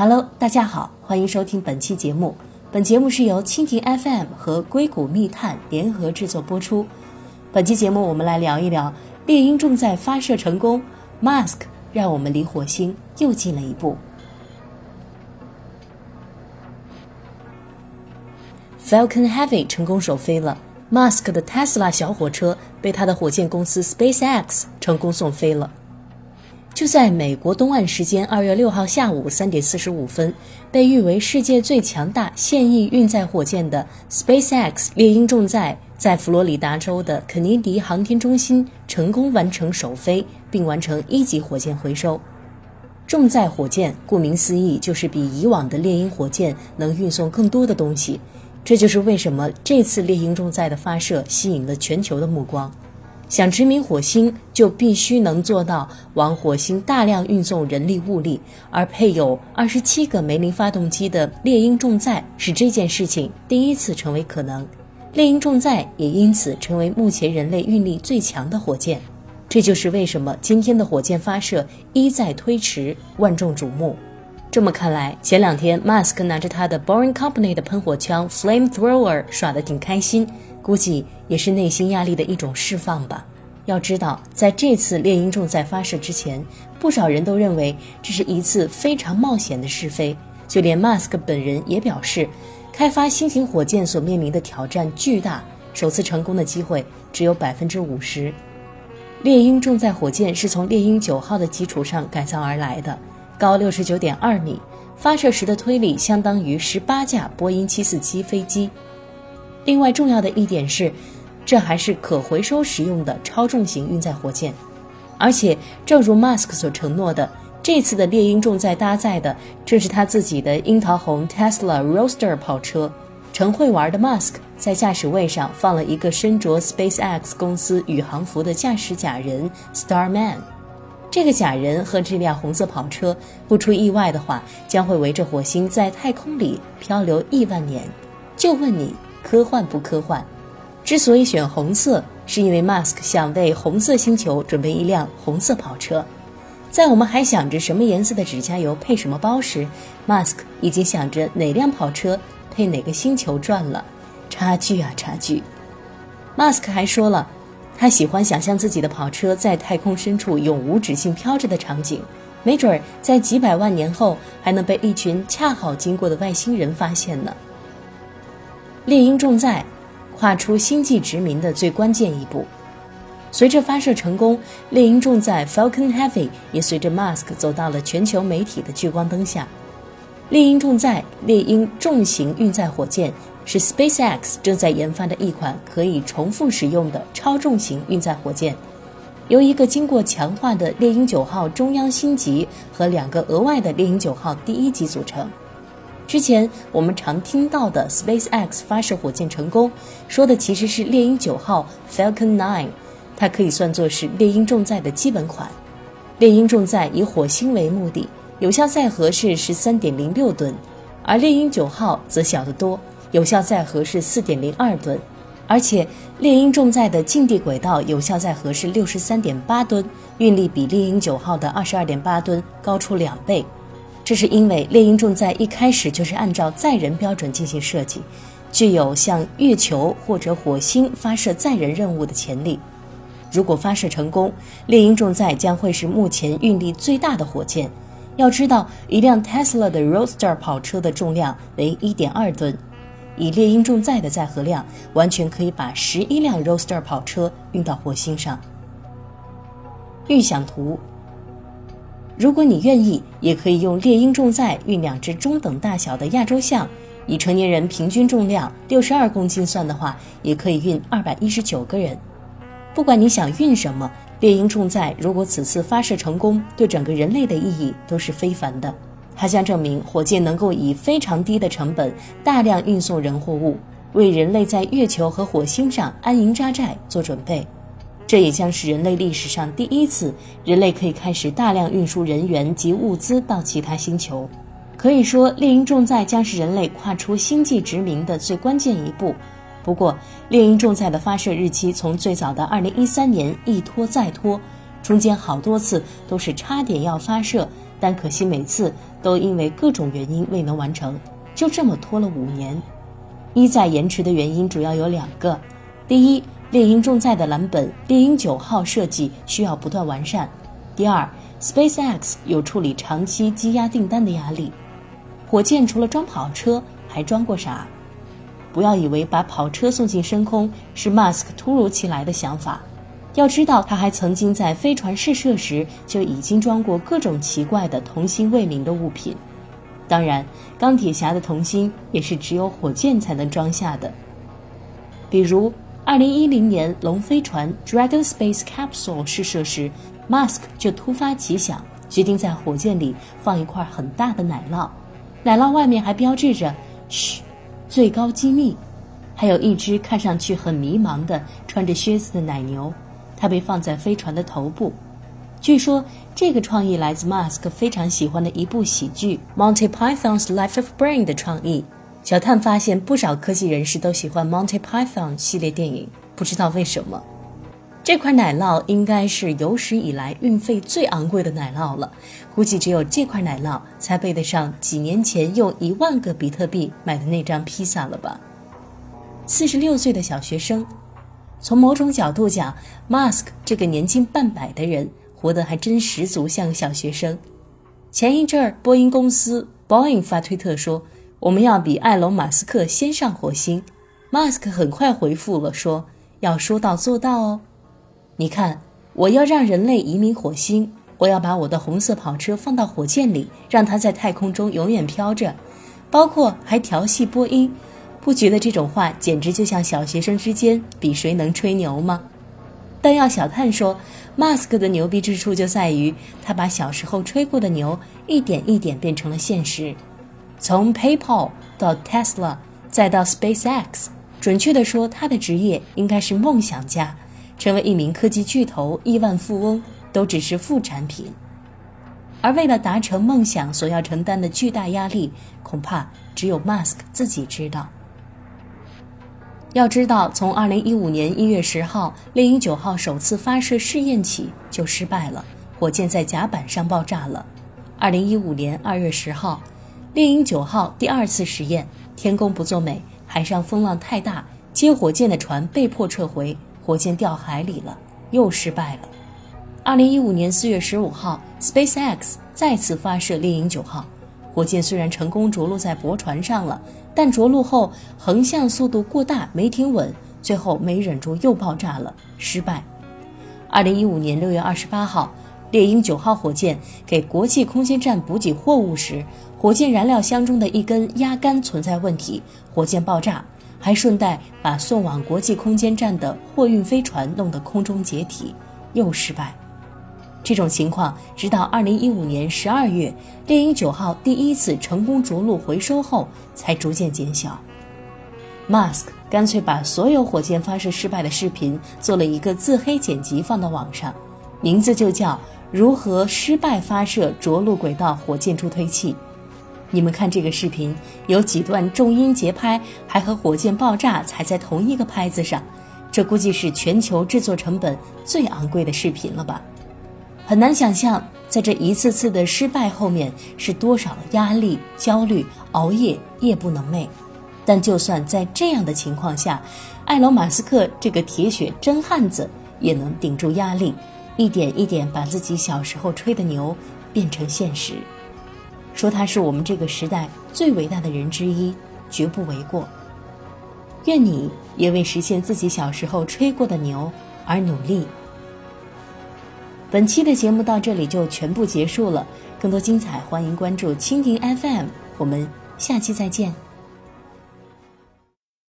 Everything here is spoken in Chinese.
Hello，大家好，欢迎收听本期节目。本节目是由蜻蜓 FM 和硅谷密探联合制作播出。本期节目我们来聊一聊猎鹰重载发射成功，Mask 让我们离火星又近了一步。Falcon Heavy 成功首飞了，Musk 的 Tesla 小火车被他的火箭公司 SpaceX 成功送飞了。就在美国东岸时间二月六号下午三点四十五分，被誉为世界最强大现役运载火箭的 SpaceX 猎鹰重载在佛罗里达州的肯尼迪航天中心成功完成首飞，并完成一级火箭回收。重载火箭顾名思义，就是比以往的猎鹰火箭能运送更多的东西。这就是为什么这次猎鹰重载的发射吸引了全球的目光。想殖民火星，就必须能做到往火星大量运送人力物力，而配有二十七个梅林发动机的猎鹰重载，使这件事情第一次成为可能。猎鹰重载也因此成为目前人类运力最强的火箭。这就是为什么今天的火箭发射一再推迟，万众瞩目。这么看来，前两天 Musk 拿着他的 Boring Company 的喷火枪 Flamethrower 耍得挺开心。估计也是内心压力的一种释放吧。要知道，在这次猎鹰重载发射之前，不少人都认为这是一次非常冒险的试飞。就连 Musk 本人也表示，开发新型火箭所面临的挑战巨大，首次成功的机会只有百分之五十。猎鹰重载火箭是从猎鹰九号的基础上改造而来的，高六十九点二米，发射时的推力相当于十八架波音七四七飞机。另外重要的一点是，这还是可回收使用的超重型运载火箭，而且正如 Musk 所承诺的，这次的猎鹰重载搭载的正是他自己的樱桃红 Tesla Roadster 跑车。成会玩的 Musk 在驾驶位上放了一个身着 SpaceX 公司宇航服的驾驶假人 Starman，这个假人和这辆红色跑车，不出意外的话，将会围着火星在太空里漂流亿万年。就问你。科幻不科幻？之所以选红色，是因为 Musk 想为红色星球准备一辆红色跑车。在我们还想着什么颜色的指甲油配什么包时，Musk 已经想着哪辆跑车配哪个星球转了。差距啊，差距！Musk 还说了，他喜欢想象自己的跑车在太空深处永无止境飘着的场景，没准儿在几百万年后还能被一群恰好经过的外星人发现呢。猎鹰重载跨出星际殖民的最关键一步。随着发射成功，猎鹰重载 Falcon Heavy 也随着 Mask 走到了全球媒体的聚光灯下。猎鹰重载猎鹰重型运载火箭是 SpaceX 正在研发的一款可以重复使用的超重型运载火箭，由一个经过强化的猎鹰九号中央星级和两个额外的猎鹰九号第一级组成。之前我们常听到的 SpaceX 发射火箭成功，说的其实是猎鹰九号 Falcon 9，它可以算作是猎鹰重载的基本款。猎鹰重载以火星为目的，有效载荷是十三点零六吨，而猎鹰九号则小得多，有效载荷是四点零二吨，而且猎鹰重载的近地轨道有效载荷是六十三点八吨，运力比猎鹰九号的二十二点八吨高出两倍。这是因为猎鹰重载一开始就是按照载人标准进行设计，具有向月球或者火星发射载人任务的潜力。如果发射成功，猎鹰重载将会是目前运力最大的火箭。要知道，一辆 Tesla 的 Roadster 跑车的重量为1.2吨，以猎鹰重载的载荷量，完全可以把十一辆 Roadster 跑车运到火星上。预想图。如果你愿意，也可以用猎鹰重载运两只中等大小的亚洲象，以成年人平均重量六十二公斤算的话，也可以运二百一十九个人。不管你想运什么，猎鹰重载如果此次发射成功，对整个人类的意义都是非凡的。它将证明火箭能够以非常低的成本大量运送人货物，为人类在月球和火星上安营扎寨做准备。这也将是人类历史上第一次，人类可以开始大量运输人员及物资到其他星球。可以说，猎鹰重载将是人类跨出星际殖民的最关键一步。不过，猎鹰重载的发射日期从最早的2013年一拖再拖，中间好多次都是差点要发射，但可惜每次都因为各种原因未能完成，就这么拖了五年。一再延迟的原因主要有两个：第一，猎鹰重载的蓝本猎鹰九号设计需要不断完善；第二，SpaceX 有处理长期积压订单的压力。火箭除了装跑车，还装过啥？不要以为把跑车送进深空是 Musk 突如其来的想法，要知道他还曾经在飞船试射时就已经装过各种奇怪的童心未泯的物品。当然，钢铁侠的童心也是只有火箭才能装下的。比如，2010年龙飞船 Dragon Space Capsule 试射时，Musk 就突发奇想，决定在火箭里放一块很大的奶酪，奶酪外面还标志着“嘘，最高机密”，还有一只看上去很迷茫的穿着靴子的奶牛，它被放在飞船的头部。据说这个创意来自 Mask 非常喜欢的一部喜剧《Monty Python's Life of Brain》的创意。小探发现不少科技人士都喜欢 Monty Python 系列电影，不知道为什么。这块奶酪应该是有史以来运费最昂贵的奶酪了，估计只有这块奶酪才配得上几年前用一万个比特币买的那张披萨了吧？四十六岁的小学生，从某种角度讲，Mask 这个年近半百的人。活得还真十足像个小学生。前一阵儿，波音公司 Boeing 发推特说：“我们要比埃隆·马斯克先上火星。” Mask 很快回复了说：“要说到做到哦。你看，我要让人类移民火星，我要把我的红色跑车放到火箭里，让它在太空中永远飘着，包括还调戏波音。不觉得这种话简直就像小学生之间比谁能吹牛吗？”但要小探说，Musk 的牛逼之处就在于他把小时候吹过的牛一点一点变成了现实。从 PayPal 到 Tesla，再到 SpaceX，准确的说，他的职业应该是梦想家。成为一名科技巨头、亿万富翁都只是副产品，而为了达成梦想所要承担的巨大压力，恐怕只有 Mask 自己知道。要知道，从2015年1月10号猎鹰9号首次发射试验起就失败了，火箭在甲板上爆炸了。2015年2月10号，猎鹰9号第二次实验，天公不作美，海上风浪太大，接火箭的船被迫撤回，火箭掉海里了，又失败了。2015年4月15号，SpaceX 再次发射猎鹰9号。火箭虽然成功着陆在驳船上了，但着陆后横向速度过大，没停稳，最后没忍住又爆炸了，失败。二零一五年六月二十八号，猎鹰九号火箭给国际空间站补给货物时，火箭燃料箱中的一根压杆存在问题，火箭爆炸，还顺带把送往国际空间站的货运飞船弄得空中解体，又失败。这种情况直到2015年12月，猎鹰9号第一次成功着陆回收后，才逐渐减小。Mask 干脆把所有火箭发射失败的视频做了一个自黑剪辑放到网上，名字就叫《如何失败发射着陆轨道火箭助推器》。你们看这个视频，有几段重音节拍，还和火箭爆炸踩在同一个拍子上，这估计是全球制作成本最昂贵的视频了吧？很难想象，在这一次次的失败后面是多少压力、焦虑、熬夜、夜不能寐。但就算在这样的情况下，埃隆·马斯克这个铁血真汉子也能顶住压力，一点一点把自己小时候吹的牛变成现实。说他是我们这个时代最伟大的人之一，绝不为过。愿你也为实现自己小时候吹过的牛而努力。本期的节目到这里就全部结束了，更多精彩欢迎关注蜻蜓 FM，我们下期再见。